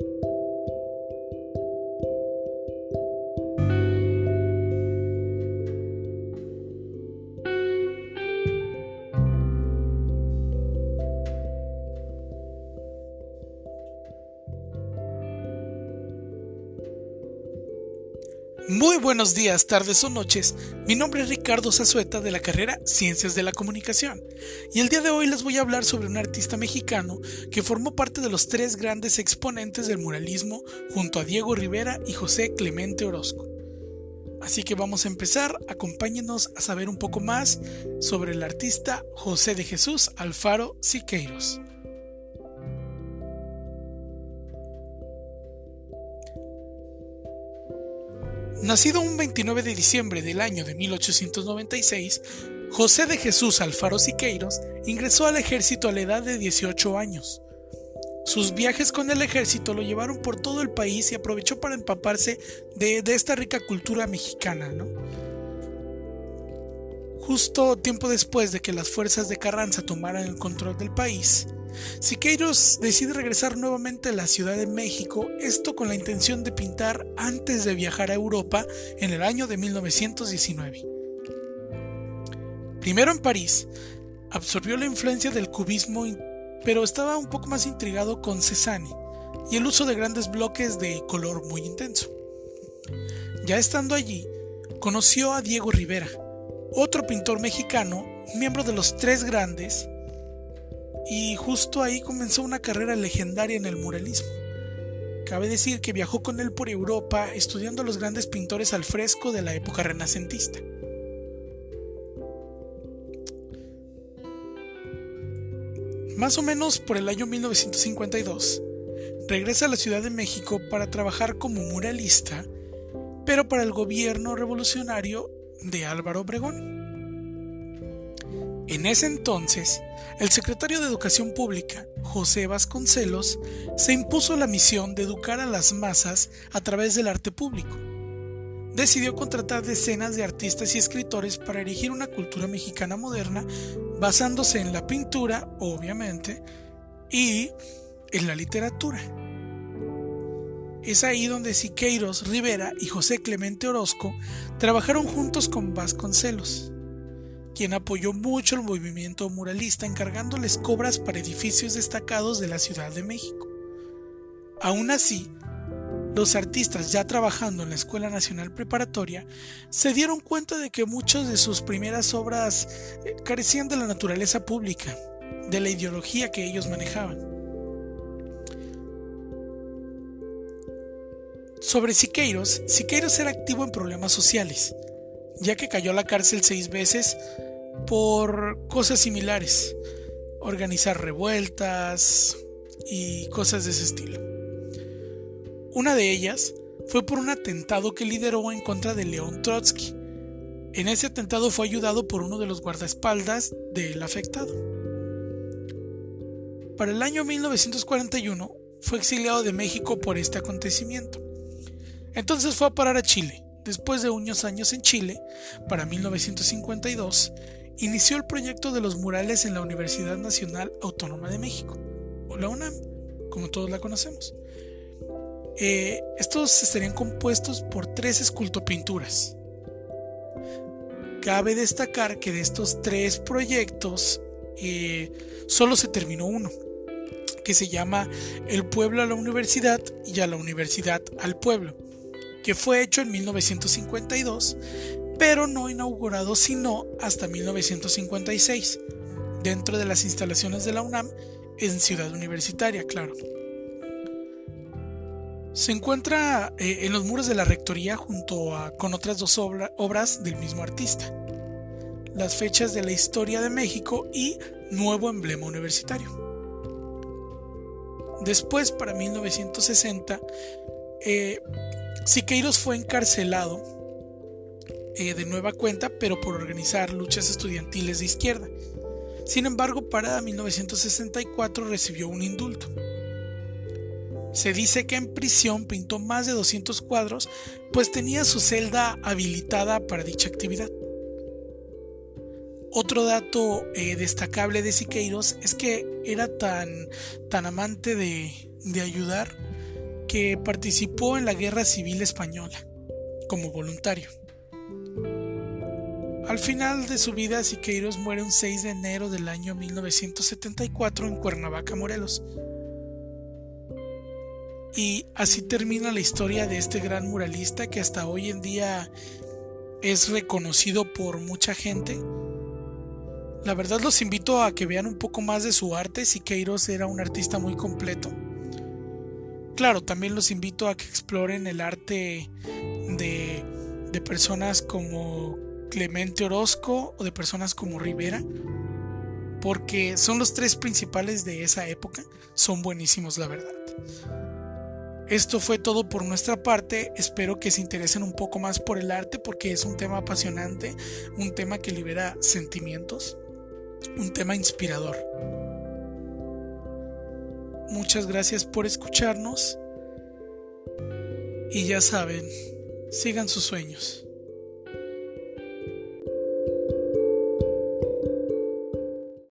Thank you. Muy buenos días, tardes o noches. Mi nombre es Ricardo Zazueta de la carrera Ciencias de la Comunicación y el día de hoy les voy a hablar sobre un artista mexicano que formó parte de los tres grandes exponentes del muralismo junto a Diego Rivera y José Clemente Orozco. Así que vamos a empezar, acompáñenos a saber un poco más sobre el artista José de Jesús Alfaro Siqueiros. Nacido un 29 de diciembre del año de 1896, José de Jesús Alfaro Siqueiros ingresó al ejército a la edad de 18 años. Sus viajes con el ejército lo llevaron por todo el país y aprovechó para empaparse de, esta rica cultura mexicana. Justo tiempo después de que las fuerzas de Carranza tomaran el control del país, Siqueiros decide regresar nuevamente a la Ciudad de México, esto con la intención de pintar antes de viajar a Europa en el año de 1919. Primero en París, absorbió la influencia del cubismo, pero estaba un poco más intrigado con Cézanne y el uso de grandes bloques de color muy intenso. Ya estando allí, conoció a Diego Rivera, otro pintor mexicano, miembro de los tres grandes, y justo ahí comenzó una carrera legendaria en el muralismo. Cabe decir que viajó con él por Europa estudiando a los grandes pintores al fresco de la época renacentista. Más o menos por el año 1952, regresa a la Ciudad de México para trabajar como muralista, pero para el gobierno revolucionario de Álvaro Obregón. En ese entonces, el secretario de Educación Pública, José Vasconcelos, se impuso la misión de educar a las masas a través del arte público. Decidió contratar decenas de artistas y escritores para erigir una cultura mexicana moderna basándose en la pintura, obviamente, y en la literatura. Es ahí donde Siqueiros Rivera y José Clemente Orozco trabajaron juntos con Vasconcelos quien apoyó mucho el movimiento muralista encargándoles cobras para edificios destacados de la Ciudad de México. Aún así, los artistas ya trabajando en la Escuela Nacional Preparatoria se dieron cuenta de que muchas de sus primeras obras eh, carecían de la naturaleza pública, de la ideología que ellos manejaban. Sobre Siqueiros, Siqueiros era activo en problemas sociales, ya que cayó a la cárcel seis veces por cosas similares, organizar revueltas y cosas de ese estilo. Una de ellas fue por un atentado que lideró en contra de León Trotsky. En ese atentado fue ayudado por uno de los guardaespaldas del afectado. Para el año 1941 fue exiliado de México por este acontecimiento. Entonces fue a parar a Chile. Después de unos años en Chile, para 1952, inició el proyecto de los murales en la Universidad Nacional Autónoma de México, o la UNAM, como todos la conocemos. Eh, estos estarían compuestos por tres escultopinturas. Cabe destacar que de estos tres proyectos eh, solo se terminó uno, que se llama El pueblo a la universidad y a la universidad al pueblo, que fue hecho en 1952 pero no inaugurado sino hasta 1956, dentro de las instalaciones de la UNAM en Ciudad Universitaria, claro. Se encuentra eh, en los muros de la rectoría junto a, con otras dos obras del mismo artista, las fechas de la historia de México y nuevo emblema universitario. Después, para 1960, eh, Siqueiros fue encarcelado eh, de nueva cuenta, pero por organizar luchas estudiantiles de izquierda. Sin embargo, para 1964 recibió un indulto. Se dice que en prisión pintó más de 200 cuadros, pues tenía su celda habilitada para dicha actividad. Otro dato eh, destacable de Siqueiros es que era tan, tan amante de, de ayudar que participó en la Guerra Civil Española como voluntario. Al final de su vida, Siqueiros muere un 6 de enero del año 1974 en Cuernavaca, Morelos. Y así termina la historia de este gran muralista que hasta hoy en día es reconocido por mucha gente. La verdad los invito a que vean un poco más de su arte. Siqueiros era un artista muy completo. Claro, también los invito a que exploren el arte de, de personas como Clemente Orozco o de personas como Rivera, porque son los tres principales de esa época, son buenísimos la verdad. Esto fue todo por nuestra parte, espero que se interesen un poco más por el arte porque es un tema apasionante, un tema que libera sentimientos, un tema inspirador. Muchas gracias por escucharnos y ya saben, sigan sus sueños.